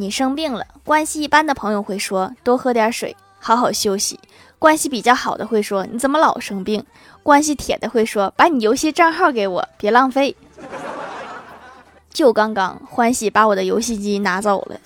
你生病了关系一般的朋友会说多喝点水好好休息。关系比较好的会说你怎么老生病？关系铁的会说把你游戏账号给我别浪费。就刚刚欢喜把我的游戏机拿走了。